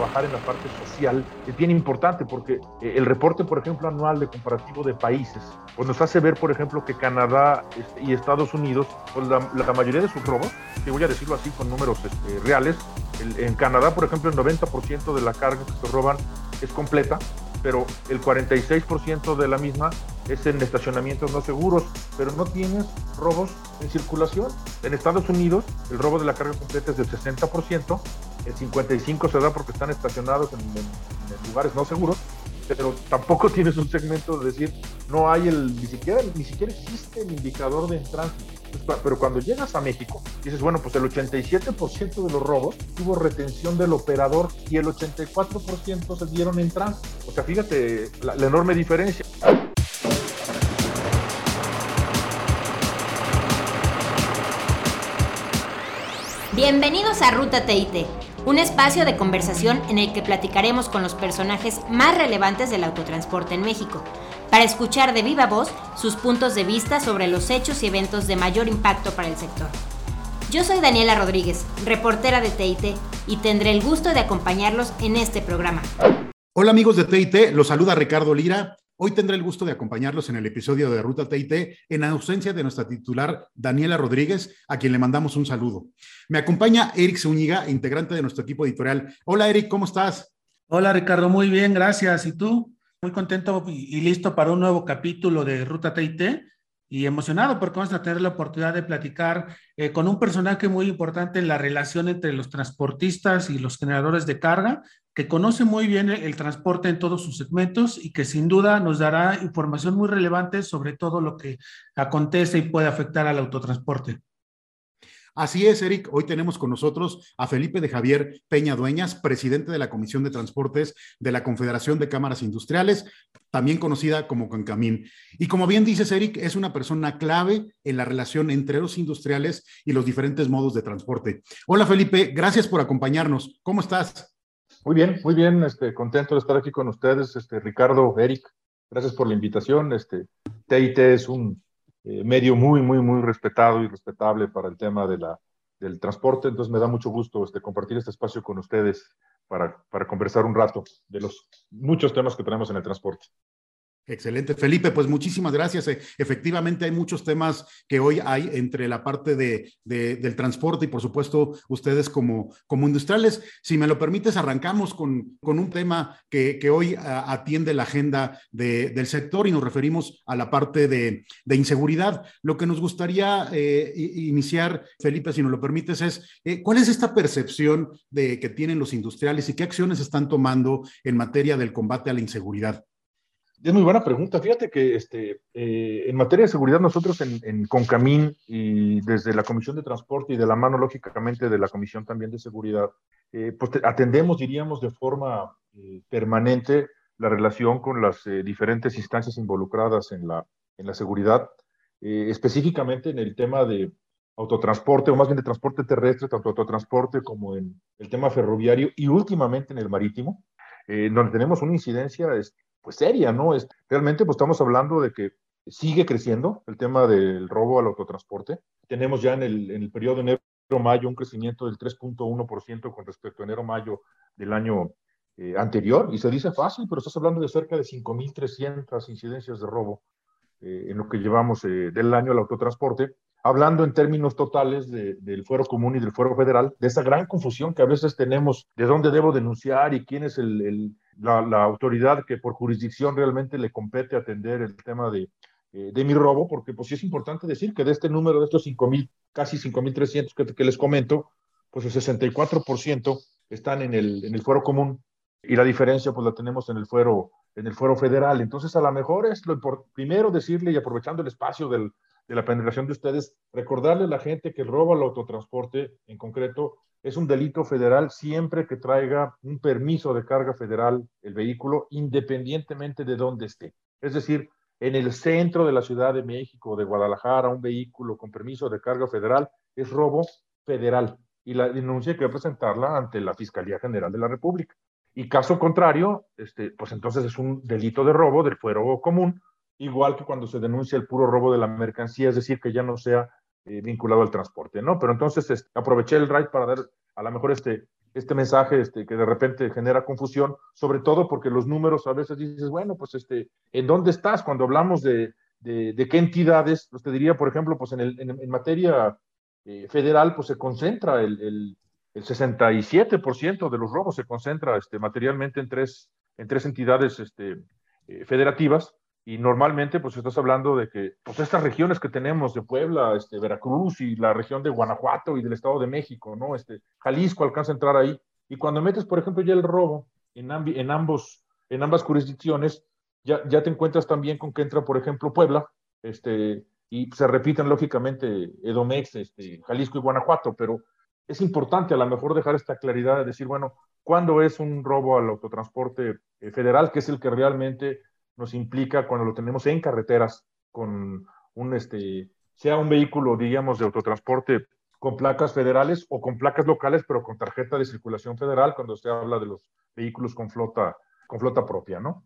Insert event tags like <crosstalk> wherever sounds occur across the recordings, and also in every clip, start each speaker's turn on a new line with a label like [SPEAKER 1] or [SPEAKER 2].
[SPEAKER 1] trabajar en la parte social es bien importante porque eh, el reporte, por ejemplo, anual de comparativo de países, pues nos hace ver, por ejemplo, que Canadá este, y Estados Unidos, pues la, mayoría de sus robos, que voy a decirlo así con números este, reales, en Canadá, por ejemplo, el 90% de la carga que se roban es completa, pero el 46% de la misma es en estacionamientos no seguros, pero no tienes robos en circulación. En Estados Unidos el robo de la carga completa es del 60%, el 55% se da porque están estacionados en, lugares no seguros, pero tampoco <laughs> tienes un segmento de decir, no hay el, ni siquiera, ni siquiera existe el indicador de tránsito pero cuando llegas a México, dices, bueno, pues el 87% de los robos tuvo retención del operador y el 84% se dieron en tránsito. O sea, fíjate la, la enorme diferencia.
[SPEAKER 2] Bienvenidos a Ruta TIT, un espacio de conversación en el que platicaremos con los personajes más relevantes del autotransporte en México para escuchar de viva voz sus puntos de vista sobre los hechos y eventos de mayor impacto para el sector. Yo soy Daniela Rodríguez, reportera de TIT, y tendré el gusto de acompañarlos en este programa.
[SPEAKER 3] Hola amigos de TIT, los saluda Ricardo Lira. Hoy tendré el gusto de acompañarlos en el episodio de Ruta TIT en ausencia de nuestra titular Daniela Rodríguez, a quien le mandamos un saludo. Me acompaña Eric Zúñiga, integrante de nuestro equipo editorial. Hola Eric, ¿cómo estás?
[SPEAKER 4] Hola Ricardo, muy bien, gracias. ¿Y tú? muy contento y listo para un nuevo capítulo de Ruta TIT y emocionado porque vamos a tener la oportunidad de platicar eh, con un personaje muy importante en la relación entre los transportistas y los generadores de carga, que conoce muy bien el, transporte en todos sus segmentos y que sin duda nos dará información muy relevante sobre todo lo que acontece y puede afectar al autotransporte.
[SPEAKER 3] Así es, Eric. Hoy tenemos con nosotros a Felipe de Javier Peña Dueñas, presidente de la Comisión de Transportes de la Confederación de Cámaras Industriales, también conocida como Concamín. Y como bien dices, Eric, es una persona clave en la relación entre los industriales y los diferentes modos de transporte. Hola, Felipe. Gracias por acompañarnos. ¿Cómo estás?
[SPEAKER 1] Muy bien, muy bien. Este, contento de estar aquí con ustedes, este, Ricardo, Eric. Gracias por la invitación. Este, TIT es un eh, medio muy, muy, muy respetado y respetable para el tema de la, del transporte. Entonces me da mucho gusto este, compartir este espacio con ustedes para, para conversar un rato de los muchos temas que tenemos en el transporte.
[SPEAKER 3] Excelente, Felipe, pues muchísimas gracias. E, efectivamente, hay muchos temas que hoy hay entre la parte de, del transporte y, por supuesto, ustedes como, como industriales. Si me lo permites, arrancamos con, con un tema que, que hoy atiende la agenda de, del sector y nos referimos a la parte de, inseguridad. Lo que nos gustaría eh, iniciar, Felipe, si nos lo permites, es eh, cuál es esta percepción de que tienen los industriales y qué acciones están tomando en materia del combate a la inseguridad.
[SPEAKER 1] Es muy buena pregunta. Fíjate que este, eh, en materia de seguridad nosotros en, en, Concamín y desde la Comisión de Transporte y de la mano lógicamente de la Comisión también de Seguridad, eh, pues atendemos, diríamos, de forma eh, permanente la relación con las diferentes instancias involucradas en la, en la seguridad, específicamente en el tema de autotransporte o más bien de transporte terrestre, tanto autotransporte como en el tema ferroviario y últimamente en el marítimo, donde tenemos una incidencia pues seria, ¿no? Es, realmente pues estamos hablando de que sigue creciendo el tema del robo al autotransporte. Tenemos ya en el, en el periodo enero-mayo un crecimiento del 3.1% con respecto a enero-mayo del año eh, anterior. Y se dice fácil, pero estás hablando de cerca de 5.300 incidencias de robo eh, en lo que llevamos eh, del año al autotransporte. Hablando en términos totales del fuero común y del fuero federal, de esa gran confusión que a veces tenemos de dónde debo denunciar y quién es el la, autoridad que por jurisdicción realmente le compete atender el tema de, eh, de mi robo, porque pues sí es importante decir que de este número, de estos 5.000, casi 5.300 que, que les comento, pues el 64% están en el, en el fuero común y la diferencia pues la tenemos en el fuero, en el fuero federal. Entonces a lo mejor es lo primero decirle y aprovechando el espacio del, de la penetración de ustedes, recordarle a la gente que el robo al autotransporte en concreto es un delito federal siempre que traiga un permiso de carga federal el vehículo, independientemente de dónde esté. Es decir, en el centro de la Ciudad de México, de Guadalajara, un vehículo con permiso de carga federal es robo federal y la denuncia hay que presentarla ante la Fiscalía General de la República. Y caso contrario, este, pues entonces es un delito de robo del fuero común, igual que cuando se denuncia el puro robo de la mercancía, es decir, que ya no sea eh, vinculado al transporte, ¿no? Pero entonces este, aproveché el RAID para dar a lo mejor este, este mensaje este, que de repente genera confusión, sobre todo porque los números a veces dices, bueno, pues este, ¿en dónde estás? Cuando hablamos de, de, qué entidades, pues te diría, por ejemplo, pues en, el, en, materia eh, federal, pues se concentra el, el, el 67% de los robos se concentra este, materialmente en tres, en tres entidades este, eh, federativas, y normalmente, pues estás hablando de que pues, estas regiones que tenemos de Puebla, este, Veracruz y la región de Guanajuato y del Estado de México, ¿no? Este, Jalisco alcanza a entrar ahí. Y cuando metes, por ejemplo, ya el robo en, ambos, en ambas jurisdicciones, ya, ya te encuentras también con que entra, por ejemplo, Puebla, este, y se repiten lógicamente Edomex, este, Jalisco y Guanajuato, pero es importante a lo mejor dejar esta claridad de decir, bueno, ¿cuándo es un robo al autotransporte eh, federal, que es el que realmente nos implica cuando lo tenemos en carreteras con un, este, sea un vehículo, digamos, de autotransporte con placas federales o con placas locales, pero con tarjeta de circulación federal, cuando se habla de los vehículos con flota, con flota propia, ¿no?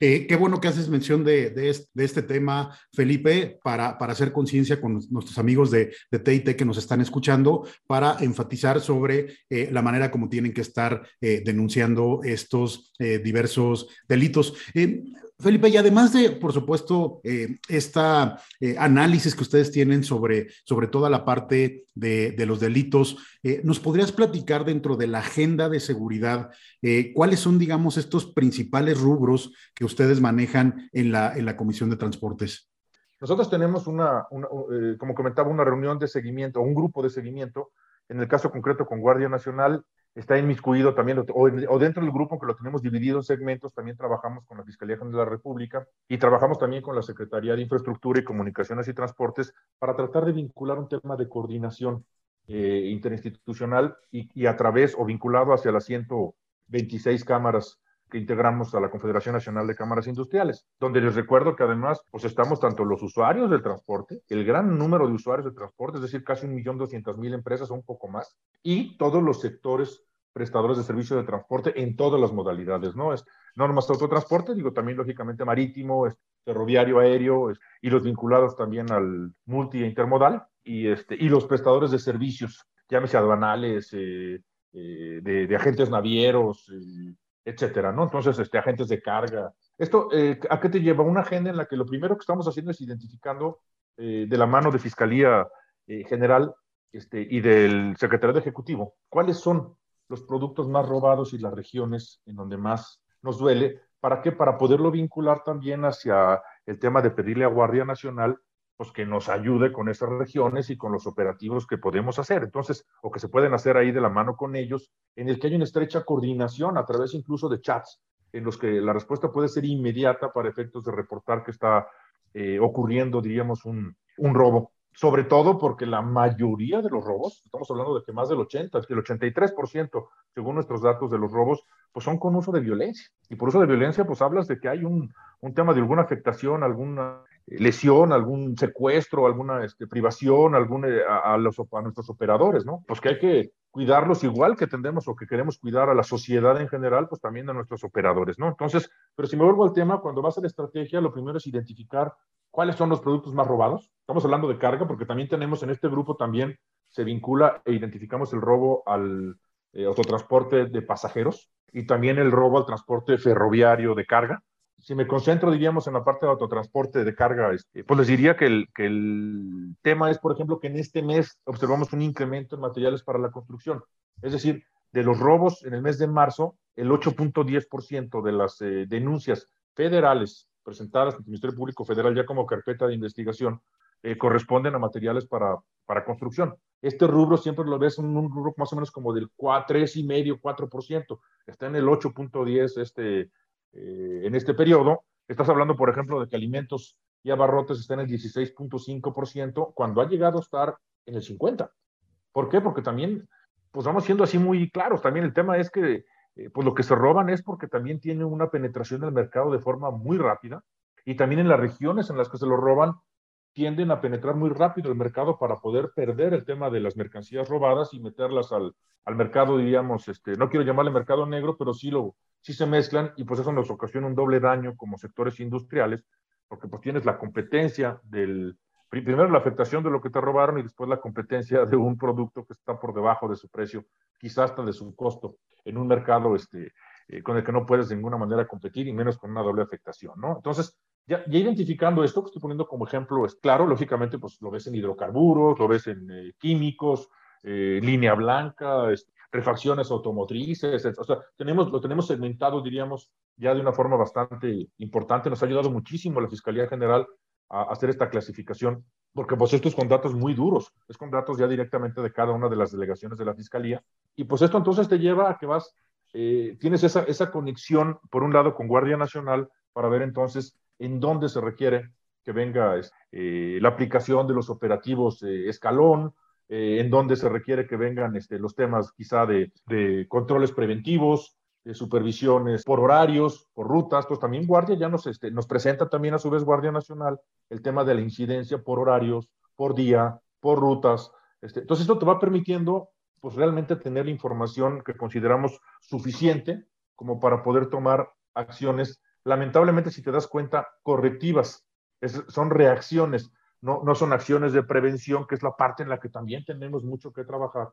[SPEAKER 3] Eh, qué bueno que haces mención de, de, este, tema, Felipe, para, para hacer conciencia con nuestros amigos de, de TIT que nos están escuchando, para enfatizar sobre eh, la manera como tienen que estar eh, denunciando estos diversos delitos. Felipe, y además de, por supuesto, eh, esta eh, análisis que ustedes tienen sobre, sobre toda la parte de, los delitos, eh, ¿nos podrías platicar dentro de la agenda de seguridad cuáles son, digamos, estos principales rubros que ustedes manejan en la, en la Comisión de Transportes?
[SPEAKER 1] Nosotros tenemos una, como comentaba, una reunión de seguimiento, un grupo de seguimiento, en el caso concreto con Guardia Nacional está inmiscuido también, o, dentro del grupo que lo tenemos dividido en segmentos, también trabajamos con la Fiscalía General de la República y trabajamos también con la Secretaría de Infraestructura y Comunicaciones y Transportes para tratar de vincular un tema de coordinación eh, interinstitucional y, a través o vinculado hacia las 126 cámaras que integramos a la Confederación Nacional de Cámaras Industriales, donde les recuerdo que además pues estamos tanto los usuarios del transporte, el gran número de usuarios del transporte, es decir, casi un millón doscientas mil empresas o un poco más, y todos los sectores prestadores de servicio de transporte en todas las modalidades, ¿no? Es no nomás autotransporte, digo también lógicamente marítimo, ferroviario, aéreo, y los vinculados también al multi e intermodal, y, este, y los prestadores de servicios, llámese aduanales, eh, eh, de, agentes navieros, eh, etcétera, ¿no? Entonces, este, agentes de carga. Esto, ¿a qué te lleva? Una agenda en la que lo primero que estamos haciendo es identificando de la mano de Fiscalía General este, y del Secretario de Ejecutivo cuáles son los productos más robados y las regiones en donde más nos duele. ¿Para qué? Para poderlo vincular también hacia el tema de pedirle a Guardia Nacional pues que nos ayude con esas regiones y con los operativos que podemos hacer. Entonces, o que se pueden hacer ahí de la mano con ellos, en el que hay una estrecha coordinación a través incluso de chats, en los que la respuesta puede ser inmediata para efectos de reportar que está eh, ocurriendo, diríamos, un, un robo sobre todo porque la mayoría de los robos, estamos hablando de que más del 80, el 83%, según nuestros datos de los robos, pues son con uso de violencia. Y por uso de violencia, pues hablas de que hay un, un tema de alguna afectación, alguna lesión, algún secuestro, alguna este, privación, algún, eh, a, los, a nuestros operadores, ¿no? Pues que hay que cuidarlos igual que tendemos o que queremos cuidar a la sociedad en general, pues también a nuestros operadores, ¿no? Entonces, pero si me vuelvo al tema, cuando vas a la estrategia, lo primero es identificar cuáles son los productos más robados. Estamos hablando de carga porque también tenemos en este grupo también se vincula e identificamos el robo al eh, autotransporte de pasajeros y también el robo al transporte ferroviario de carga. Si me concentro, diríamos, en la parte de autotransporte de carga, este, pues les diría que el, que el tema es, por ejemplo, que en este mes observamos un incremento en materiales para la construcción. Es decir, de los robos en el mes de marzo, el 8.10% de las eh, denuncias federales presentadas ante el Ministerio Público Federal ya como carpeta de investigación eh, corresponden a materiales para, para construcción. Este rubro siempre lo ves en un rubro más o menos como del 3,5, 4%. Está en el 8.10 este, eh, en este periodo. Estás hablando, por ejemplo, de que alimentos y abarrotes están en el 16.5% cuando ha llegado a estar en el 50%. ¿Por qué? Porque también, pues vamos siendo así muy claros. También el tema es que eh, pues lo que se roban es porque también tienen una penetración del mercado de forma muy rápida y también en las regiones en las que se lo roban tienden a penetrar muy rápido el mercado para poder perder el tema de las mercancías robadas y meterlas al, al mercado, diríamos, este, no quiero llamarle mercado negro, pero sí, lo, sí se mezclan y pues eso nos ocasiona un doble daño como sectores industriales, porque pues tienes la competencia del primero la afectación de lo que te robaron y después la competencia de un producto que está por debajo de su precio, quizás hasta de su costo, en un mercado este, eh, con el que no puedes de ninguna manera competir y menos con una doble afectación, ¿no? Entonces, ya, identificando esto que estoy poniendo como ejemplo, es claro, lógicamente, pues lo ves en hidrocarburos, lo ves en eh, químicos, eh, línea blanca, refacciones automotrices, o sea, tenemos, lo tenemos segmentado, diríamos, ya de una forma bastante importante. Nos ha ayudado muchísimo la Fiscalía General a hacer esta clasificación, porque pues esto es con datos muy duros, es con datos ya directamente de cada una de las delegaciones de la Fiscalía. Y pues esto entonces te lleva a que vas, eh, tienes esa, esa conexión, por un lado, con Guardia Nacional, para ver entonces en dónde se requiere que venga eh, la aplicación de los operativos eh, escalón, en dónde se requiere que vengan este, los temas quizá de, de controles preventivos, supervisiones por horarios, por rutas, pues también Guardia ya nos, este, nos presenta también a su vez Guardia Nacional el tema de la incidencia por horarios, por día, por rutas. Este, entonces esto te va permitiendo pues realmente tener la información que consideramos suficiente como para poder tomar acciones, lamentablemente si te das cuenta, correctivas, son reacciones, no, no son acciones de prevención, que es la parte en la que también tenemos mucho que trabajar.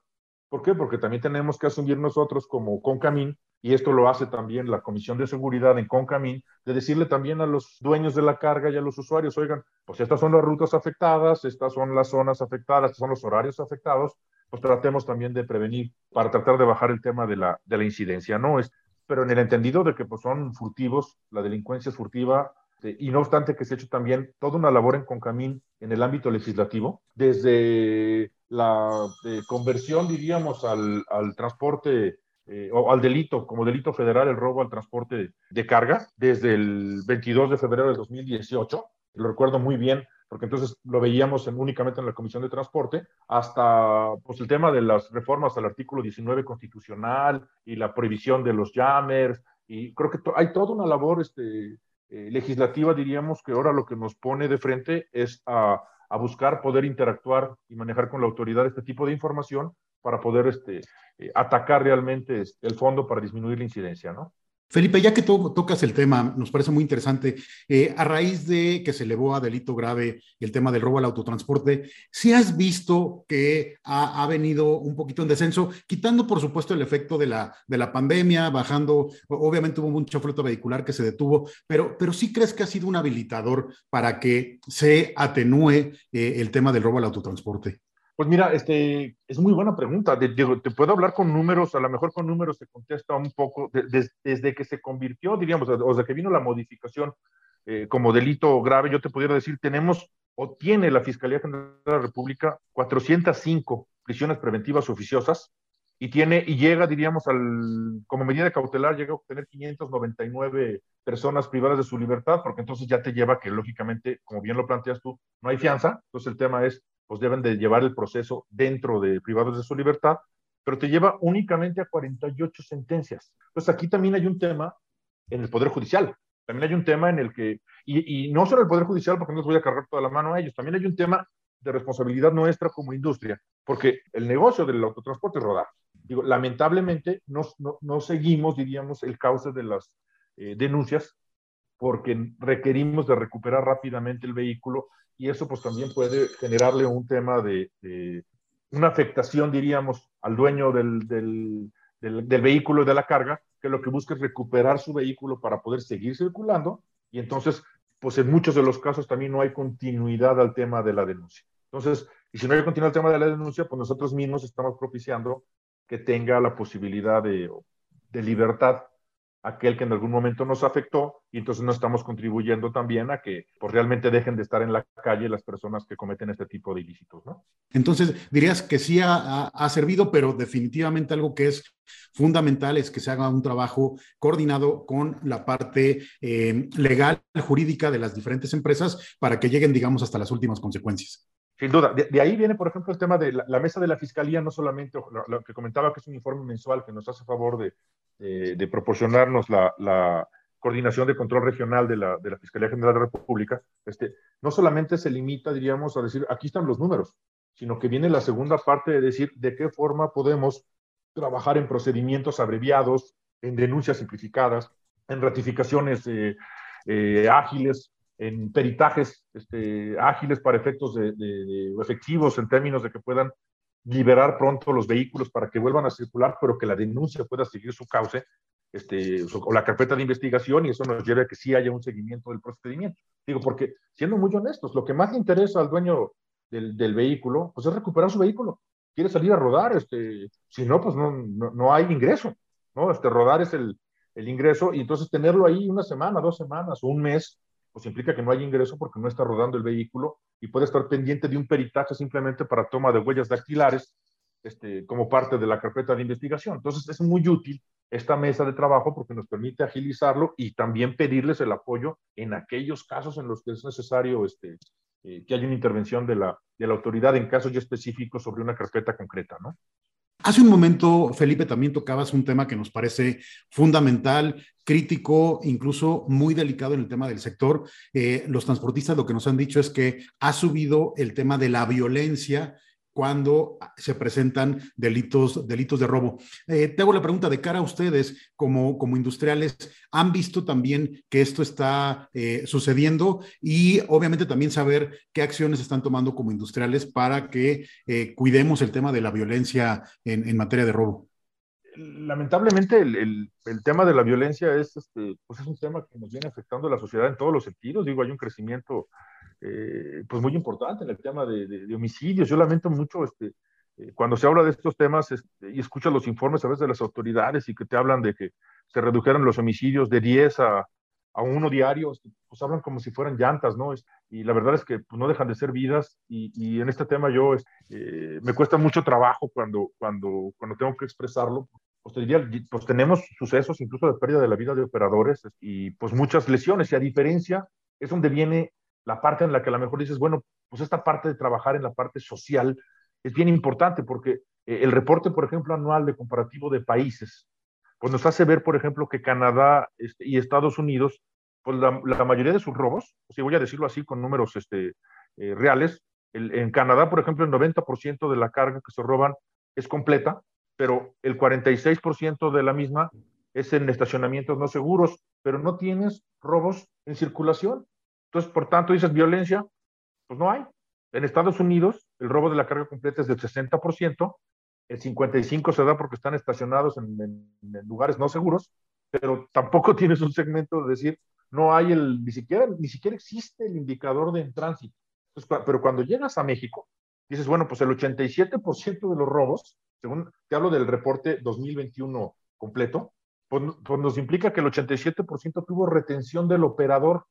[SPEAKER 1] ¿Por qué? Porque también tenemos que asumir nosotros como Concamín y esto lo hace también la Comisión de Seguridad en Concamín, de decirle también a los dueños de la carga y a los usuarios, oigan, pues estas son las rutas afectadas, estas son las zonas afectadas, son los horarios afectados, pues tratemos también de prevenir para tratar de bajar el tema de la, de la incidencia, ¿no? Es, pero en el entendido de que pues, son furtivos, la delincuencia es furtiva, este, y no obstante que se ha hecho también toda una labor en Concamín en el ámbito legislativo, desde la eh, conversión, diríamos, al, al transporte eh, o al delito, como delito federal, el robo al transporte de carga, desde el 22 de febrero de 2018. Lo recuerdo muy bien, porque entonces lo veíamos únicamente en la Comisión de Transporte, hasta pues, el tema de las reformas al artículo 19 constitucional y la prohibición de los jammers. Y creo que hay toda una labor este, eh, legislativa, diríamos, que ahora lo que nos pone de frente es a, a buscar poder interactuar y manejar con la autoridad este tipo de información para poder este, eh, atacar realmente este, el fondo para disminuir la incidencia, ¿no?
[SPEAKER 3] Felipe, ya que tocas el tema, nos parece muy interesante, eh, a raíz de que se elevó a delito grave el tema del robo al autotransporte, ¿sí has visto que ha, venido un poquito en descenso, quitando por supuesto el efecto de la, de la pandemia, bajando, obviamente hubo mucha flota vehicular que se detuvo, pero, pero sí crees que ha sido un habilitador para que se atenúe eh, el tema del robo al autotransporte?
[SPEAKER 1] Pues mira, este, es muy buena pregunta. te puedo hablar con números, a lo mejor con números se contesta un poco, desde que se convirtió, diríamos, o desde que vino la modificación eh, como delito grave, yo te pudiera decir, tenemos o tiene la Fiscalía General de la República 405 prisiones preventivas oficiosas y tiene y llega, diríamos, al, como medida cautelar, llega a obtener 599 personas privadas de su libertad, porque entonces ya te lleva que, lógicamente, como bien lo planteas tú, no hay fianza. Entonces el tema es pues deben de llevar el proceso dentro de privados de su libertad, pero te lleva únicamente a 48 sentencias. Entonces aquí también hay un tema en el Poder Judicial, también hay un tema en el que, y, no solo el Poder Judicial, porque no les voy a cargar toda la mano a ellos, también hay un tema de responsabilidad nuestra como industria, porque el negocio del autotransporte es rodar. Digo, lamentablemente no, no, seguimos, diríamos, el cauce de las eh, denuncias porque requerimos de recuperar rápidamente el vehículo y eso pues también puede generarle un tema de, una afectación, diríamos, al dueño del, del, del, vehículo y de la carga, que lo que busca es recuperar su vehículo para poder seguir circulando y entonces, pues en muchos de los casos también no hay continuidad al tema de la denuncia. Entonces, y si no hay continuidad al tema de la denuncia, pues nosotros mismos estamos propiciando que tenga la posibilidad de, de libertad aquel que en algún momento nos afectó y entonces no estamos contribuyendo también a que pues, realmente dejen de estar en la calle las personas que cometen este tipo de ilícitos, ¿no?
[SPEAKER 3] Entonces, dirías que sí ha, servido, pero definitivamente algo que es fundamental es que se haga un trabajo coordinado con la parte eh, legal, jurídica de las diferentes empresas para que lleguen, digamos, hasta las últimas consecuencias.
[SPEAKER 1] Sin duda. De, ahí viene, por ejemplo, el tema de la, mesa de la fiscalía, no solamente lo, que comentaba que es un informe mensual que nos hace favor de, de, proporcionarnos la, coordinación de control regional de la, de la, Fiscalía General de la República, este, no solamente se limita, diríamos, a decir, aquí están los números, sino que viene la segunda parte de decir de qué forma podemos trabajar en procedimientos abreviados, en denuncias simplificadas, en ratificaciones eh, eh, ágiles, en peritajes este, ágiles para efectos de, efectivos en términos de que puedan liberar pronto los vehículos para que vuelvan a circular, pero que la denuncia pueda seguir su cauce este, o la carpeta de investigación y eso nos lleve a que sí haya un seguimiento del procedimiento. Digo, porque siendo muy honestos, lo que más le interesa al dueño del, del vehículo, pues es recuperar su vehículo. Quiere salir a rodar, este, si no, pues no, no, no hay ingreso, ¿no? Este, rodar es el, el ingreso y entonces tenerlo ahí una semana, dos semanas o un mes, pues implica que no hay ingreso porque no está rodando el vehículo y puede estar pendiente de un peritaje simplemente para toma de huellas dactilares este, como parte de la carpeta de investigación. Entonces es muy útil esta mesa de trabajo porque nos permite agilizarlo y también pedirles el apoyo en aquellos casos en los que es necesario este, eh, que haya una intervención de la, de la autoridad en casos ya específicos sobre una carpeta concreta, ¿no?
[SPEAKER 3] Hace un momento, Felipe, también tocabas un tema que nos parece fundamental, crítico, incluso muy delicado en el tema del sector. Eh, los transportistas lo que nos han dicho es que ha subido el tema de la violencia cuando se presentan delitos, delitos de robo. Eh, te hago la pregunta de cara a ustedes como, como industriales, ¿han visto también que esto está eh, sucediendo? Y obviamente también saber qué acciones están tomando como industriales para que cuidemos el tema de la violencia en, materia de robo.
[SPEAKER 1] Lamentablemente el, tema de la violencia es, este, pues es un tema que nos viene afectando a la sociedad en todos los sentidos. Digo, hay un crecimiento eh, pues muy importante en el tema de, homicidios. Yo lamento mucho este, eh, cuando se habla de estos temas este, y escuchas los informes a veces de las autoridades y que te hablan de que se redujeron los homicidios de 10 a, a uno diario, este, pues hablan como si fueran llantas, ¿no? Y la verdad es que pues, no dejan de ser vidas y, y en este tema yo eh, me cuesta mucho trabajo cuando, cuando, cuando tengo que expresarlo. Pues, diría, pues tenemos sucesos incluso de pérdida de la vida de operadores y pues muchas lesiones. Y a diferencia es donde viene la parte en la que a lo mejor dices, bueno, pues esta parte de trabajar en la parte social es bien importante porque eh, el reporte, por ejemplo, anual de comparativo de países, pues nos hace ver, por ejemplo, que Canadá este, y Estados Unidos, pues la, mayoría de sus robos, si voy a decirlo así con números este, eh, reales, en Canadá, por ejemplo, el 90% de la carga que se roban es completa, pero el 46% de la misma es en estacionamientos no seguros, pero no tienes robos en circulación. Entonces, por tanto, dices violencia, pues no hay. En Estados Unidos, el robo de la carga completa es del 60%, el 55% se da porque están estacionados en, lugares no seguros, pero tampoco <laughs> tienes un segmento de decir, no hay el, ni siquiera, ni siquiera existe el indicador de en tránsito. pero cuando llegas a México, dices, bueno, pues el 87% de los robos, según te hablo del reporte 2021 completo, pues, pues nos implica que el 87% tuvo retención del operador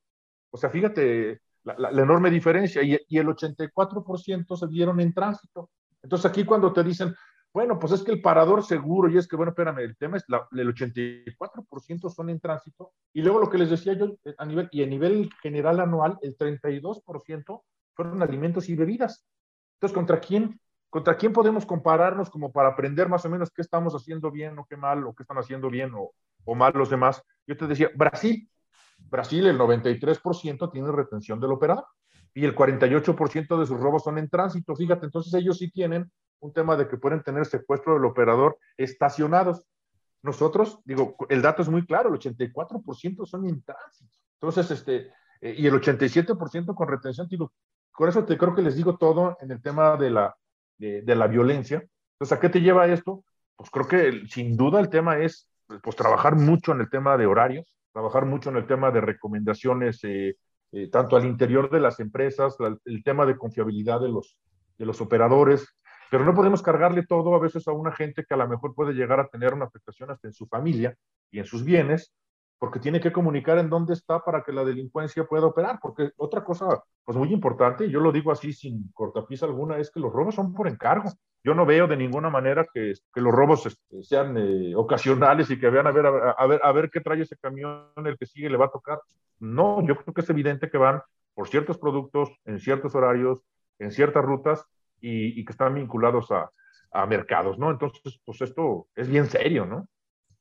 [SPEAKER 1] o sea, fíjate la, enorme diferencia y, el 84% se dieron en tránsito. Entonces aquí cuando te dicen, bueno, pues es que el parador seguro, y es que, bueno, espérame, el tema es la, el 84% son en tránsito, y luego lo que les decía yo, eh, a nivel, y a nivel general anual, el 32% fueron alimentos y bebidas. Entonces, ¿contra quién, ¿contra quién podemos compararnos como para aprender más o menos qué estamos haciendo bien o qué mal, o qué están haciendo bien o, o mal los demás? Yo te decía, Brasil, Brasil, el 93% tiene retención del operador y el 48% de sus robos son en tránsito. Fíjate, entonces ellos sí tienen un tema de que pueden tener secuestro del operador estacionados. Nosotros, digo, el dato es muy claro, el 84% son en tránsito. Entonces, este, eh, y el 87% con retención, digo, por eso te creo que les digo todo en el tema de la, de, la violencia. Entonces, ¿a qué te lleva esto? Pues creo que sin duda el tema es pues trabajar mucho en el tema de horarios, trabajar mucho en el tema de recomendaciones, eh, eh, tanto al interior de las empresas, el tema de confiabilidad de los, de los operadores, pero no podemos cargarle todo a veces a una gente que a lo mejor puede llegar a tener una afectación hasta en su familia y en sus bienes, porque tiene que comunicar en dónde está para que la delincuencia pueda operar, porque otra cosa, pues muy importante, y yo lo digo así sin cortapisa alguna, es que los robos son por encargo. Yo no veo de ninguna manera que, que los robos este, sean eh, ocasionales y que vean a ver, a, ver, a ver qué trae ese camión, el que sigue le va a tocar. No, yo creo que es evidente que van por ciertos productos, en ciertos horarios, en ciertas rutas y, y que están vinculados a, a mercados, ¿no? Entonces, pues esto es bien serio, ¿no?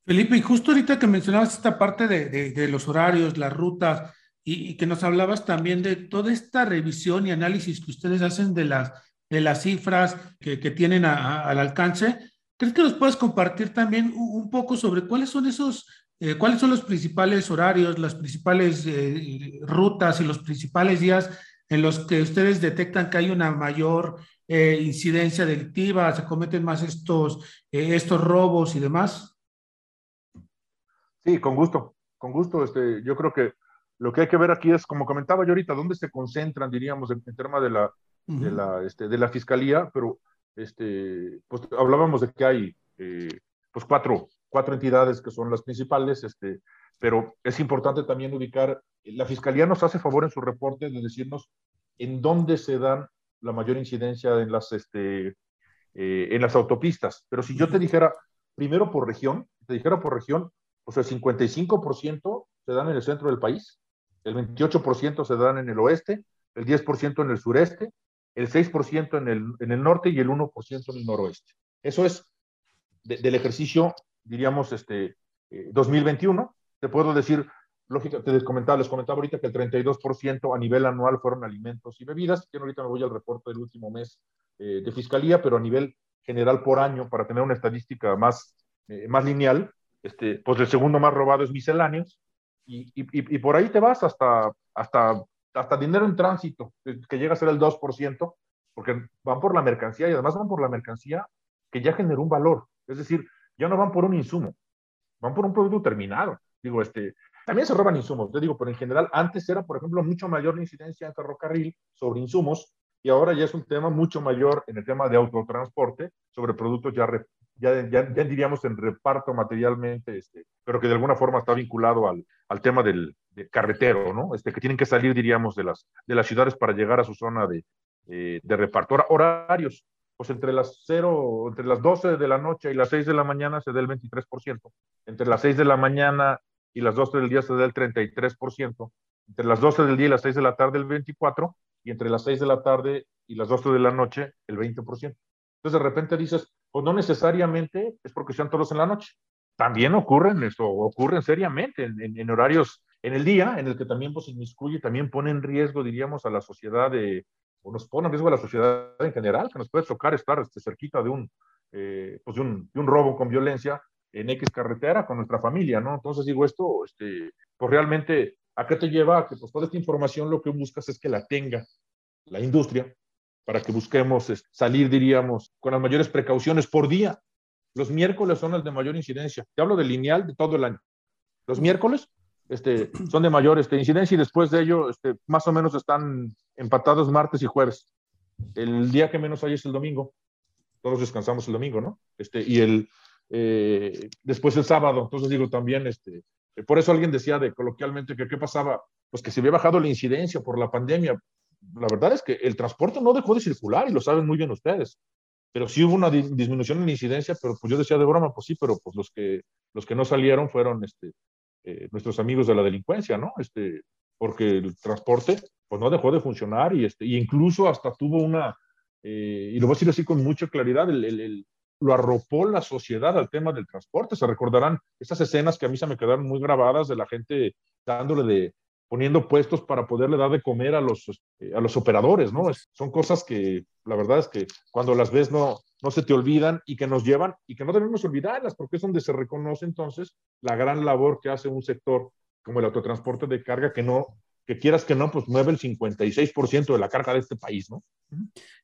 [SPEAKER 4] Felipe, y justo ahorita que mencionabas esta parte de, de, los horarios, las rutas, y, que nos hablabas también de toda esta revisión y análisis que ustedes hacen de las, de las cifras que, que tienen al alcance, ¿crees que nos puedes compartir también un, poco sobre cuáles son esos eh, ¿cuáles son los principales horarios, las principales eh, rutas y los principales días en los que ustedes detectan que hay una mayor eh, incidencia delictiva, se cometen más estos, estos robos y demás?
[SPEAKER 1] Sí, con gusto, con gusto. Este, yo creo que lo que hay que ver aquí es, como comentaba yo ahorita, dónde se concentran, diríamos, en, en tema de la, de, la, este, de la fiscalía, pero este, pues hablábamos de que hay pues cuatro, cuatro entidades que son las principales, este, pero es importante también ubicar, la Fiscalía nos hace favor en su reporte de decirnos en dónde se dan la mayor incidencia en las, este, eh, en las autopistas. Pero si yo te dijera, primero por región, te dijera por región, pues el 55% se dan en el centro del país, el 28% se dan en el oeste, el 10% en el sureste, el 6% en el, en el norte y el 1% en el noroeste. Eso es del ejercicio diríamos, este, 2021. Eh, te puedo decir, lógica, te les comentaba ahorita que el 32% a nivel anual fueron alimentos y bebidas. Yo ahorita me voy al reporte del último mes eh, de fiscalía, pero a nivel general por año, para tener una estadística más, eh, más lineal, este, pues el segundo más robado es misceláneos. Y, por ahí te vas hasta, hasta, hasta dinero en tránsito, que llega a ser el 2%, porque van por la mercancía y además van por la mercancía que ya generó un valor. Es decir, ya no van por un insumo, van por un producto terminado. Digo, este, también se roban insumos, te digo, pero en general antes era, por ejemplo, mucho mayor la incidencia en ferrocarril sobre insumos y ahora ya es un tema mucho mayor en el tema de autotransporte sobre productos ya, ya, ya, diríamos en reparto materialmente, este, pero que de alguna forma está vinculado al, al tema del, carretero, ¿no? Este, que tienen que salir, diríamos, de las, de las ciudades para llegar a su zona de, eh, de reparto. horarios, pues entre las 0, entre las 12 de la noche y las 6 de la mañana se da el 23%, entre las 6 de la mañana y las 12 del día se da el 33%, entre las 12 del día y las 6 de la tarde el 24%, y entre las 6 de la tarde y las 12 de la noche el 20%. Entonces de repente dices, pues no necesariamente es porque sean todos en la noche. También ocurren esto, ocurren seriamente en, en, horarios en el día, en el que también pues, inmiscuye, también pone en riesgo, diríamos, a la sociedad de, o nos pone en riesgo a la sociedad en general, que nos puede tocar estar este, cerquita de un, eh, pues de un, de un, robo con violencia en X carretera con nuestra familia, ¿no? Entonces digo esto, este, pues realmente, ¿a qué te lleva? que pues toda esta información lo que buscas es que la tenga la industria para que busquemos este, salir, diríamos, con las mayores precauciones por día. Los miércoles son las de mayor incidencia. Te hablo de lineal de todo el año. Los miércoles este, son de mayor este, incidencia y después de ello este, más o menos están empatados martes y jueves. El día que menos hay es el domingo. Todos descansamos el domingo, ¿no? Este, y el, eh, después el sábado. Entonces digo también, este, por eso alguien decía de coloquialmente que qué pasaba, pues que se había bajado la incidencia por la pandemia. La verdad es que el transporte no dejó de circular y lo saben muy bien ustedes. Pero sí hubo una disminución en la incidencia, pero pues yo decía de broma, pues sí, pero pues los que, los que no salieron fueron este, eh, nuestros amigos de la delincuencia, ¿no? Este, porque el transporte pues no dejó de funcionar y, este, y incluso hasta tuvo una, eh, y lo voy a decir así con mucha claridad, el, el, lo arropó la sociedad al tema del transporte. Se recordarán esas escenas que a mí se me quedaron muy grabadas de la gente dándole de, poniendo puestos para poderle dar de comer a los, este, a los operadores, ¿no? son cosas que la verdad es que cuando las ves no, no se te olvidan y que nos llevan y que no debemos olvidarlas porque es donde se reconoce entonces la gran labor que hace un sector como el autotransporte de carga que no, que quieras que no, pues mueve el 56% de la carga de este país, ¿no?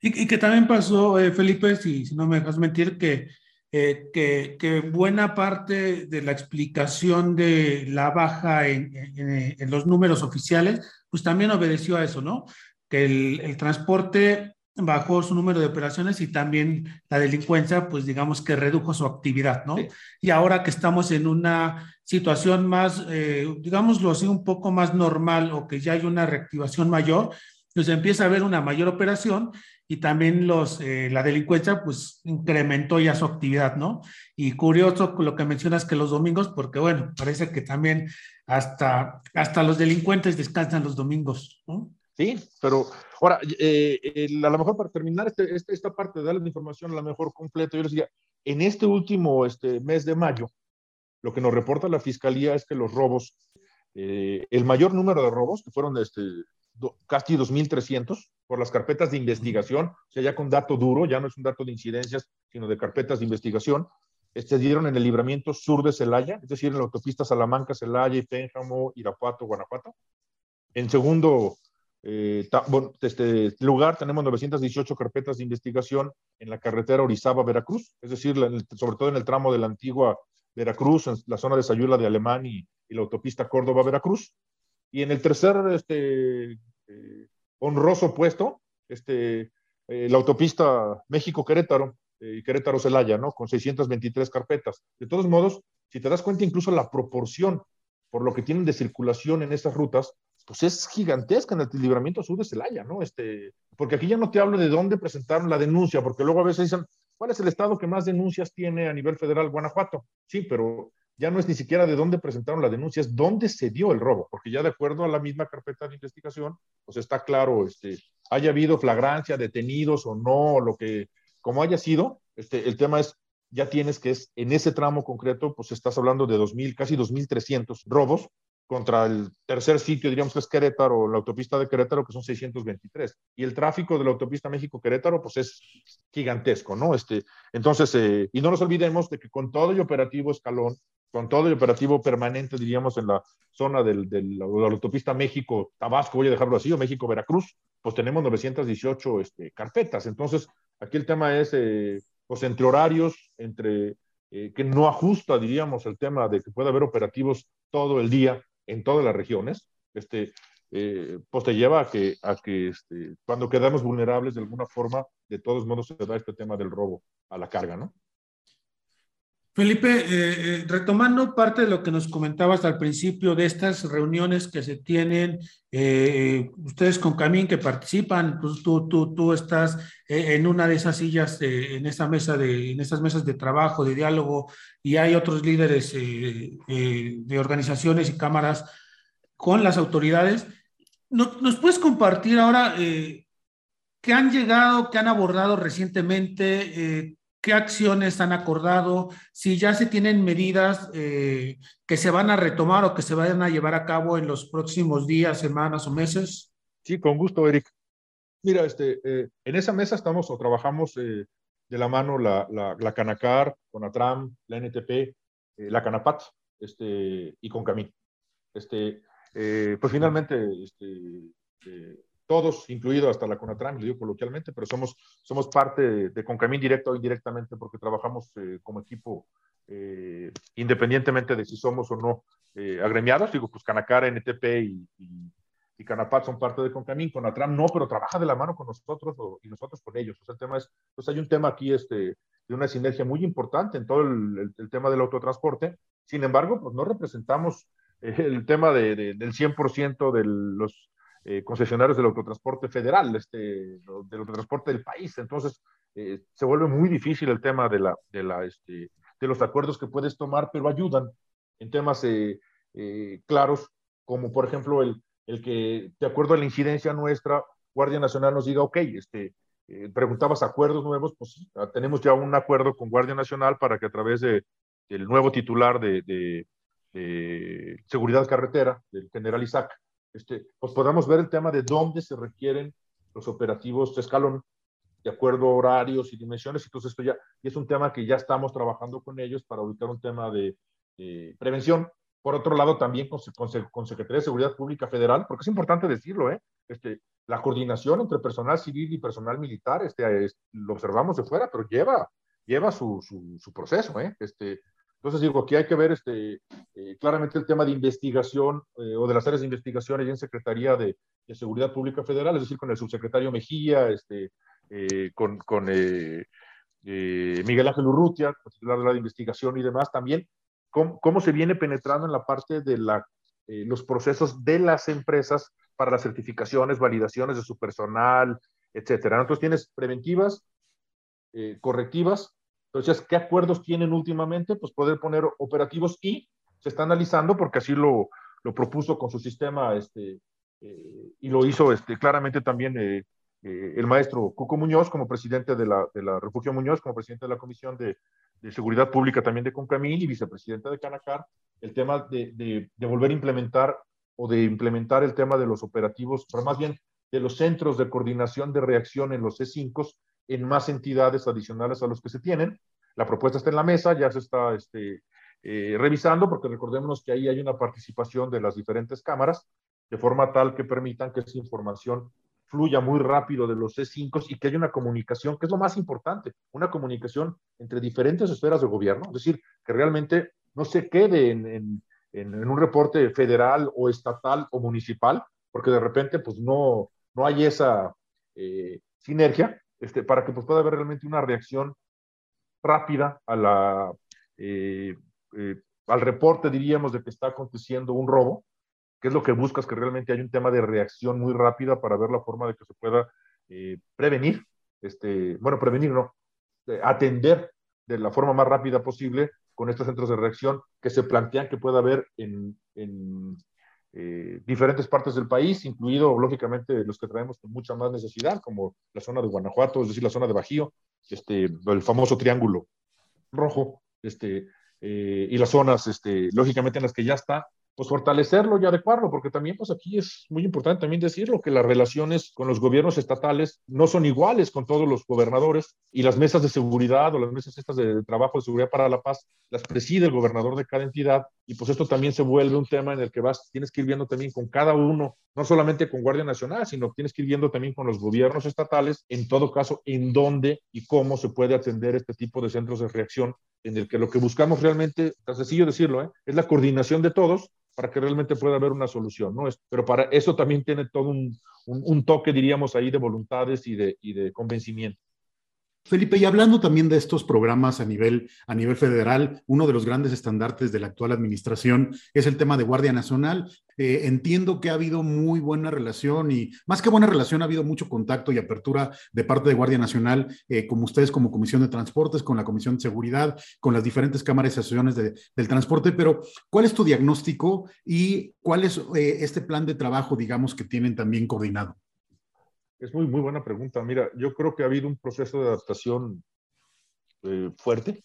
[SPEAKER 4] Y, que también pasó, eh, Felipe, si no me dejas mentir, que eh, que, buena parte de la explicación de la baja en, los números oficiales, pues también obedeció a eso, ¿no? Que el, transporte bajó su número de operaciones y también la delincuencia, pues digamos que redujo su actividad, ¿no? Y ahora que estamos en una situación más, eh, digámoslo así, un poco más normal o que ya hay una reactivación mayor, pues empieza a haber una mayor operación y también los, eh, la delincuencia pues incrementó ya su actividad, ¿no? Y curioso lo que mencionas que los domingos, porque bueno, parece que también hasta, hasta los delincuentes descansan los domingos, ¿no?
[SPEAKER 1] Sí, pero ahora, eh, a lo mejor para terminar este, este, esta parte de darles la información a lo mejor completa, yo les decía, en este último este, mes de mayo, lo que nos reporta la Fiscalía es que los robos, eh, el mayor número de robos, que fueron este, casi 2.300 por las carpetas de investigación, o sea, ya con dato duro, ya no es un dato de incidencias, sino de carpetas de investigación. se dieron en el libramiento sur de Celaya, es decir, en la autopista Salamanca, Celaya, Pénjamo, Irapuato, Guanajuato. En segundo eh, este lugar tenemos 918 carpetas de investigación en la carretera Orizaba-Veracruz, es decir, sobre todo en el tramo de la antigua Veracruz, en la zona de Sayula de Alemán y, la autopista Córdoba-Veracruz. Y en el tercer este, eh, honroso puesto, este, eh, la autopista México-Querétaro y Querétaro-Celaya, ¿no? Con 623 carpetas. De todos modos, si te das cuenta, incluso la proporción por lo que tienen de circulación en esas rutas, pues es gigantesca en el libramiento sur de Celaya, ¿no? Este, porque aquí ya no te hablo de dónde presentaron la denuncia, porque luego a veces dicen, ¿cuál es el estado que más denuncias tiene a nivel federal? Guanajuato. Sí, pero ya no es ni siquiera de dónde presentaron la denuncia, es dónde se dio el robo, porque ya de acuerdo a la misma carpeta de investigación, pues está claro, este, haya habido flagrancia, detenidos o no, lo que, como haya sido, este, el tema es, ya tienes que es, en ese tramo concreto, pues estás hablando de 2.000, casi 2.300 robos, contra el tercer sitio, diríamos que es Querétaro, la autopista de Querétaro, que son 623. Y el tráfico de la autopista México-Querétaro, pues es gigantesco, ¿no? Este, entonces, eh, y no nos olvidemos de que con todo el operativo escalón, con todo el operativo permanente, diríamos, en la zona del, de la autopista México-Tabasco, voy a dejarlo así, o México-Veracruz, pues tenemos 918 este, carpetas. Entonces, aquí el tema es, eh, pues entre horarios, entre eh, que no ajusta, diríamos, el tema de que pueda haber operativos todo el día, en todas las regiones, este, eh, pues te lleva a que, a que este, cuando quedamos vulnerables de alguna forma, de todos modos se da este tema del robo a la carga, ¿no?
[SPEAKER 4] Felipe, eh, eh, retomando parte de lo que nos comentabas al principio de estas reuniones que se tienen, ustedes con Camín que participan, pues tú, tú, tú estás en una de esas sillas, en esa mesa de, en esas mesas de trabajo, de diálogo, y hay otros líderes de organizaciones y cámaras con las autoridades. ¿Nos, puedes compartir ahora qué han llegado, qué han abordado recientemente? Qué acciones han acordado, si ya se tienen medidas eh, que se van a retomar o que se vayan a llevar a cabo en los próximos días, semanas o meses.
[SPEAKER 1] Sí, con gusto, Eric. Mira, este, eh, en esa mesa estamos o trabajamos eh, de la mano la, la, la, Canacar, Conatram, la NTP, la Canapat este, y con Camín. Este, pues finalmente, este, todos, incluido hasta la CONATRAM, lo digo coloquialmente, pero somos, somos parte de, Concamín directo o indirectamente porque trabajamos eh, como equipo eh, independientemente de si somos o no eh, agremiados. Digo, pues Canacara, NTP y, Canapat son parte de Concamín, Conatram no, pero trabaja de la mano con nosotros y nosotros con ellos. O sea, el tema es, pues hay un tema aquí este, de una sinergia muy importante en todo el, tema del autotransporte. Sin embargo, pues no representamos el tema de, del 100% de los eh, concesionarios del autotransporte federal, este, del autotransporte del país. Entonces, eh, se vuelve muy difícil el tema de, la, de, la, este, de los acuerdos que puedes tomar, pero ayudan en temas eh, claros, como por ejemplo el, el que, de acuerdo a la incidencia nuestra, Guardia Nacional nos diga, ok, este, preguntabas acuerdos nuevos, pues tenemos ya un acuerdo con Guardia Nacional para que a través de, del nuevo titular de, de, de Seguridad Carretera, del general Isaac, este, pues podamos ver el tema de dónde se requieren los operativos de escalón, de acuerdo a horarios y dimensiones. Entonces, esto ya es un tema que ya estamos trabajando con ellos para ubicar un tema de, prevención. Por otro lado, también con, con, Secretaría de Seguridad Pública Federal, porque es importante decirlo, ¿eh? Este, la coordinación entre personal civil y personal militar, este, lo observamos de fuera, pero lleva, lleva su, su, su proceso. ¿eh? Este, entonces digo, aquí hay que ver este, eh, claramente el tema de investigación eh, o de las áreas de investigación en Secretaría de, Seguridad Pública Federal, es decir, con el subsecretario Mejía, este, eh, con, con Miguel Ángel Urrutia, titular de la investigación y demás, también cómo, cómo, se viene penetrando en la parte de la, los procesos de las empresas para las certificaciones, validaciones de su personal, etcétera. Entonces tienes preventivas, correctivas entonces, ¿qué acuerdos tienen últimamente? Pues poder poner operativos y se está analizando porque así lo, propuso con su sistema este, eh, y lo hizo este, claramente también eh, eh, el maestro Cuco Muñoz como presidente de la, Refugio Muñoz, como presidente de la Comisión de, Seguridad Pública también de Concamín y vicepresidente de Canacar, el tema de, volver a implementar o de implementar el tema de los operativos, pero más bien de los centros de coordinación de reacción en los C5 en más entidades adicionales a los que se tienen. la propuesta está en la mesa, ya se está este, eh, revisando, porque recordemos que ahí hay una participación de las diferentes cámaras, de forma tal que permitan que esa información fluya muy rápido de los C5 y que haya una comunicación, que es lo más importante, una comunicación entre diferentes esferas de gobierno, es decir, que realmente no se quede en, en, en un reporte federal o estatal o municipal, porque de repente pues no, no hay esa eh, sinergia este, para que pues, pueda haber realmente una reacción rápida a eh, eh, al reporte, diríamos, de que está aconteciendo un robo, que es lo que buscas, que realmente hay un tema de reacción muy rápida para ver la forma de que se pueda prevenir, este, bueno, prevenir, no, atender de la forma más rápida posible con estos centros de reacción que se plantean que pueda haber en eh, diferentes partes del país, incluido lógicamente los que traemos con mucha más necesidad, como la zona de Guanajuato, es decir, la zona de Bajío, este, el famoso triángulo rojo, este, eh, y las zonas, este, lógicamente en las que ya está pues fortalecerlo y adecuarlo, porque también pues aquí es muy importante también decirlo, que las relaciones con los gobiernos estatales no son iguales con todos los gobernadores y las mesas de seguridad o las mesas estas de trabajo de seguridad para la paz las preside el gobernador de cada entidad y pues esto también se vuelve un tema en el que vas, tienes que ir viendo también con cada uno, no solamente con Guardia Nacional, sino tienes que ir viendo también con los gobiernos estatales, en todo caso, en dónde y cómo se puede atender este tipo de centros de reacción en el que lo que buscamos realmente, tan sencillo decirlo, ¿eh? es la coordinación de todos para que realmente pueda haber una solución, ¿no? Pero para eso también tiene todo un, toque, diríamos, ahí de voluntades y de, y de convencimiento.
[SPEAKER 3] Felipe, y hablando también de estos programas a nivel, a nivel federal, uno de los grandes estandartes de la actual administración es el tema de Guardia Nacional. Eh, entiendo que ha habido muy buena relación y más que buena relación, ha habido mucho contacto y apertura de parte de Guardia Nacional, eh, como ustedes como Comisión de Transportes, con la Comisión de Seguridad, con las diferentes cámaras y asociaciones del transporte, pero ¿cuál es tu diagnóstico y cuál es eh, este plan de trabajo, digamos, que tienen también coordinado?
[SPEAKER 1] Es muy, muy buena pregunta. Mira, yo creo que ha habido un proceso de adaptación eh, fuerte.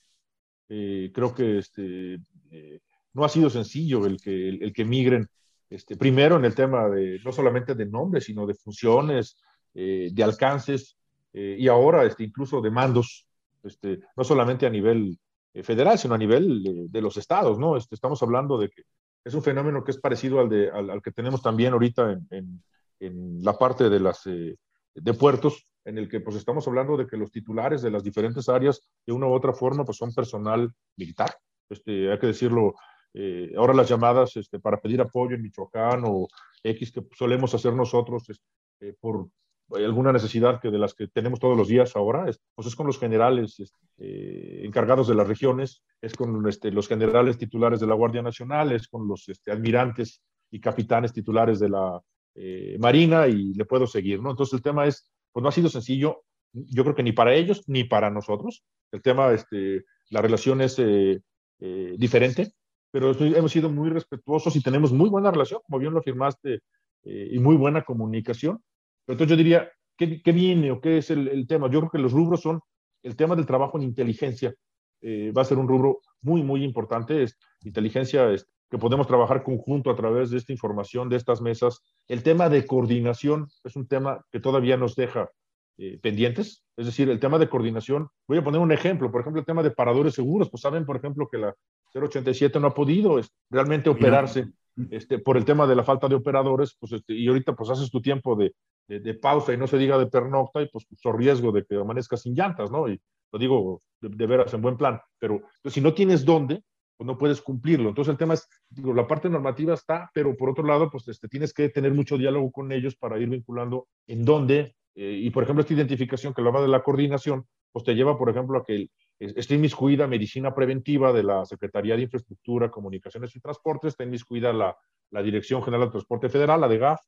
[SPEAKER 1] Eh, creo que este, eh, no ha sido sencillo el que, el, que migren, este, primero en el tema de no solamente de nombres, sino de funciones, de alcances y ahora este, incluso de mandos, este, no solamente a nivel federal, sino a nivel de, los estados. ¿no? Este, estamos hablando de que es un fenómeno que es parecido al, de, al, que tenemos también ahorita en en la parte de las eh, de puertos, en el que pues estamos hablando de que los titulares de las diferentes áreas, de una u otra forma, pues son personal militar. Este, hay que decirlo, eh, ahora las llamadas este, para pedir apoyo en Michoacán o X que solemos hacer nosotros este, por alguna necesidad que de las que tenemos todos los días ahora, es, pues es con los generales este, encargados de las regiones, es con este, los generales titulares de la Guardia Nacional, es con los este, almirantes y capitanes titulares de la eh, Marina y le puedo seguir, ¿no? Entonces el tema es, pues no ha sido sencillo, yo creo que ni para ellos ni para nosotros. El tema, este, la relación es eh, eh, diferente, pero hemos sido muy respetuosos y tenemos muy buena relación, como bien lo afirmaste, y muy buena comunicación. Pero entonces yo diría, ¿qué, qué viene o qué es el, tema? Yo creo que los rubros son el tema del trabajo en inteligencia. va a ser un rubro muy, muy importante. Es, inteligencia es, que podemos trabajar conjunto a través de esta información, de estas mesas. El tema de coordinación es un tema que todavía nos deja eh, pendientes, es decir, el tema de coordinación. Voy a poner un ejemplo, por ejemplo, el tema de paradores seguros, pues saben, por ejemplo, que la 087 no ha podido realmente operarse este, por el tema de la falta de operadores, pues, este, y ahorita pues haces tu tiempo de, de, pausa y no se diga de pernocta y pues, pues riesgo de que amanezcas sin llantas, ¿no? Y lo digo de, de veras en buen plan, pero pues, si no tienes dónde, pues, no puedes cumplirlo. Entonces el tema es, digo, la parte normativa está, pero por otro lado, pues este, tienes que tener mucho diálogo con ellos para ir vinculando en dónde, eh, y por ejemplo esta identificación que hablaba de la coordinación, pues te lleva, por ejemplo, a que esté inmiscuida medicina preventiva de la Secretaría de Infraestructura, Comunicaciones y Transportes, está inmiscuida la, la Dirección General de Transporte Federal, la de GAF,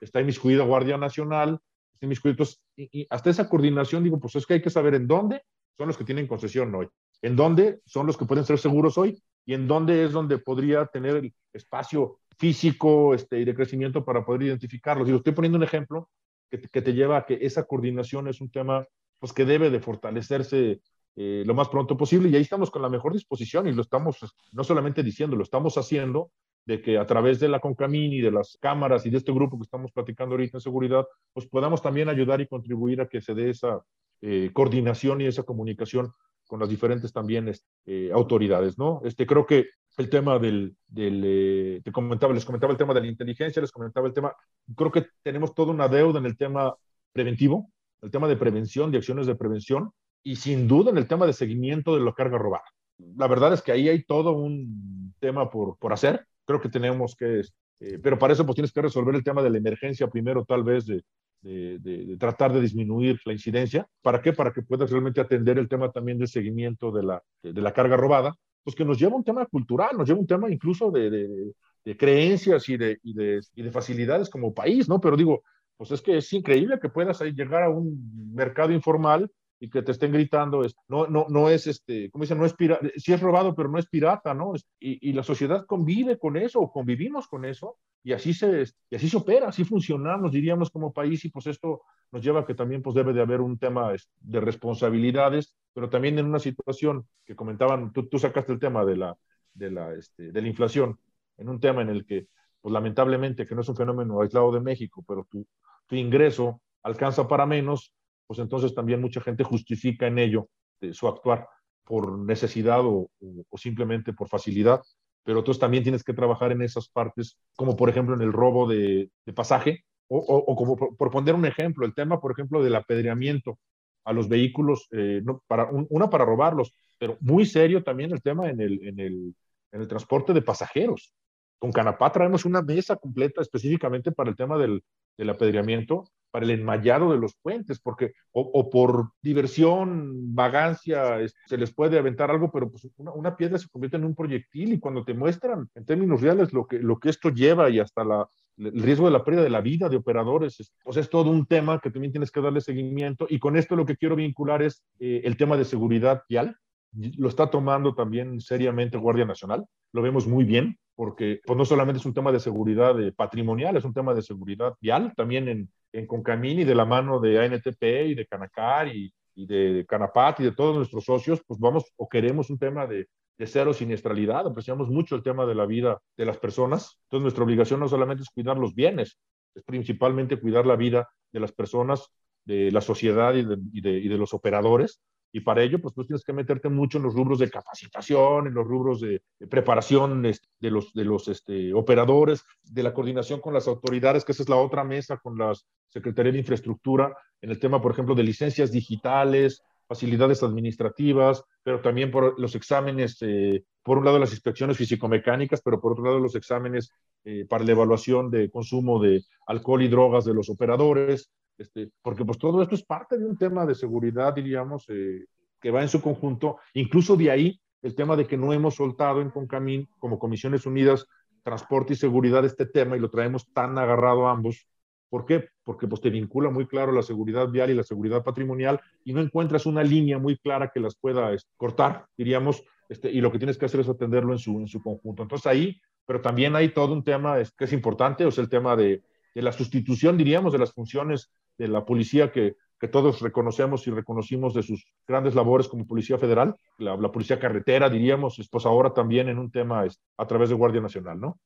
[SPEAKER 1] está inmiscuida Guardia Nacional, está inmiscuida, entonces, hasta esa coordinación, digo, pues es que hay que saber en dónde son los que tienen concesión hoy, en dónde son los que pueden ser seguros hoy y en dónde es donde podría tener el espacio físico este, y de crecimiento para poder identificarlos. Y lo estoy poniendo un ejemplo que, te lleva a que esa coordinación es un tema pues, que debe de fortalecerse eh, lo más pronto posible y ahí estamos con la mejor disposición y lo estamos no solamente diciendo, lo estamos haciendo de que a través de la CONCAMIN y de las cámaras y de este grupo que estamos platicando ahorita en seguridad, pues podamos también ayudar y contribuir a que se dé esa eh, coordinación y esa comunicación con las diferentes también eh, autoridades, ¿no? Este, creo que el tema del, del eh, te comentaba, les comentaba el tema de la inteligencia, les comentaba el tema, creo que tenemos toda una deuda en el tema preventivo, el tema de prevención, de acciones de prevención, y sin duda en el tema de seguimiento de la carga robada. La verdad es que ahí hay todo un tema por, por hacer. Creo que tenemos que, eh, pero para eso pues tienes que resolver el tema de la emergencia primero, tal vez de, de, tratar de disminuir la incidencia. ¿Para qué? Para que puedas realmente atender el tema también del seguimiento de la, de, la carga robada, pues que nos lleva a un tema cultural, nos lleva a un tema incluso de, creencias y y y de facilidades como país, ¿no? Pero digo, pues es que es increíble que puedas llegar a un mercado informal y que te estén gritando, no, no, no es, este, como dicen, no es pirata, sí es robado, pero no es pirata, ¿no? Y, y, la sociedad convive con eso, o convivimos con eso, y así se, y así se opera, así funcionamos, diríamos, como país, y pues esto nos lleva a que también pues debe de haber un tema de responsabilidades, pero también en una situación que comentaban, tú, tú sacaste el tema de la, de, la, este, de la inflación, en un tema en el que, pues lamentablemente, que no es un fenómeno aislado de México, pero tu, tu ingreso alcanza para menos, pues entonces también mucha gente justifica en ello eh, su actuar por necesidad o, simplemente por facilidad, pero entonces también tienes que trabajar en esas partes, como por ejemplo en el robo de, pasaje, o, como por, por, poner un ejemplo, el tema, por ejemplo, del apedreamiento a los vehículos, eh, no, para, un, una para robarlos, pero muy serio también el tema en el, en el, en el transporte de pasajeros. Con Canapá traemos una mesa completa específicamente para el tema del, del apedreamiento, para el enmayado de los puentes, porque o, por diversión, vagancia, se les puede aventar algo, pero pues una, piedra se convierte en un proyectil y cuando te muestran en términos reales lo que, esto lleva y hasta la, el riesgo de la pérdida de la vida de operadores, pues es todo un tema que también tienes que darle seguimiento. Y con esto lo que quiero vincular es eh, el tema de seguridad vial, lo está tomando también seriamente Guardia Nacional, lo vemos muy bien, porque pues, no solamente es un tema de seguridad patrimonial, es un tema de seguridad vial, también en, en Concamín y de la mano de ANTP y de Canacar y, y, de Canapat y de todos nuestros socios, pues vamos o queremos un tema de, de cero siniestralidad, apreciamos mucho el tema de la vida de las personas, entonces nuestra obligación no solamente es cuidar los bienes, es principalmente cuidar la vida de las personas, de la sociedad y de, y de, y de los operadores, y para ello, pues tú tienes que meterte mucho en los rubros de capacitación, en los rubros de, preparación de los, de los este, operadores, de la coordinación con las autoridades, que esa es la otra mesa con la Secretaría de Infraestructura, en el tema, por ejemplo, de licencias digitales, facilidades administrativas, pero también por los exámenes, eh, por un lado las inspecciones físico-mecánicas, pero por otro lado los exámenes eh, para la evaluación de consumo de alcohol y drogas de los operadores, este, porque pues todo esto es parte de un tema de seguridad, diríamos, eh, que va en su conjunto. Incluso de ahí el tema de que no hemos soltado en Concamín, como Comisiones Unidas, Transporte y Seguridad, este tema y lo traemos tan agarrado a ambos. ¿Por qué? Porque pues, te vincula muy claro la seguridad vial y la seguridad patrimonial y no encuentras una línea muy clara que las pueda este, cortar, diríamos, este, y lo que tienes que hacer es atenderlo en su, en su conjunto. Entonces ahí, pero también hay todo un tema es, que es importante, o sea, el tema de, de la sustitución, diríamos, de las funciones de la policía que, que, todos reconocemos y reconocimos de sus grandes labores como Policía Federal, la, la Policía Carretera, diríamos, pues ahora también en un tema a través de Guardia Nacional, ¿no?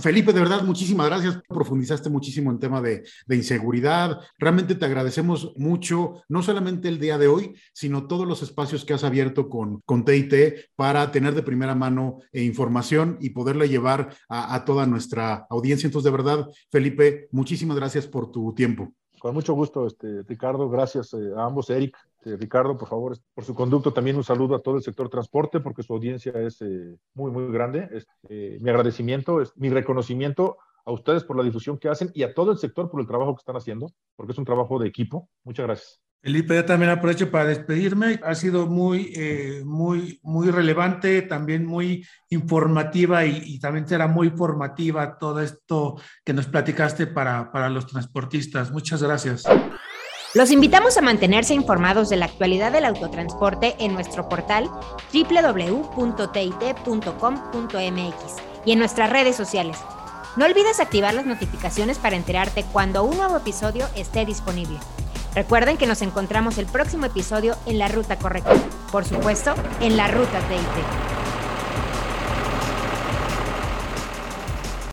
[SPEAKER 3] Felipe, de verdad, muchísimas gracias. Profundizaste muchísimo en tema de, de, inseguridad. Realmente te agradecemos mucho, no solamente el día de hoy, sino todos los espacios que has abierto con, con TIT para tener de primera mano eh, información y poderla llevar a, a, toda nuestra audiencia. Entonces, de verdad, Felipe, muchísimas gracias por tu tiempo.
[SPEAKER 1] Con mucho gusto, este, Ricardo. Gracias eh, a ambos, Eric. Eh, Ricardo, por favor, por su conducto. También un saludo a todo el sector transporte, porque su audiencia es eh, muy, muy grande. Este, mi agradecimiento, mi reconocimiento a ustedes por la difusión que hacen y a todo el sector por el trabajo que están haciendo, porque es un trabajo de equipo. Muchas gracias.
[SPEAKER 4] Felipe, yo también aprovecho para despedirme. Ha sido muy, eh, muy, muy relevante, también muy informativa y, también será muy formativa todo esto que nos platicaste para, para los transportistas. Muchas gracias.
[SPEAKER 2] Los invitamos a mantenerse informados de la actualidad del autotransporte en nuestro portal www.tit.com.mx y en nuestras redes sociales. No olvides activar las notificaciones para enterarte cuando un nuevo episodio esté disponible. Recuerden que nos encontramos el próximo episodio en la ruta correcta. Por supuesto, en la ruta TIT.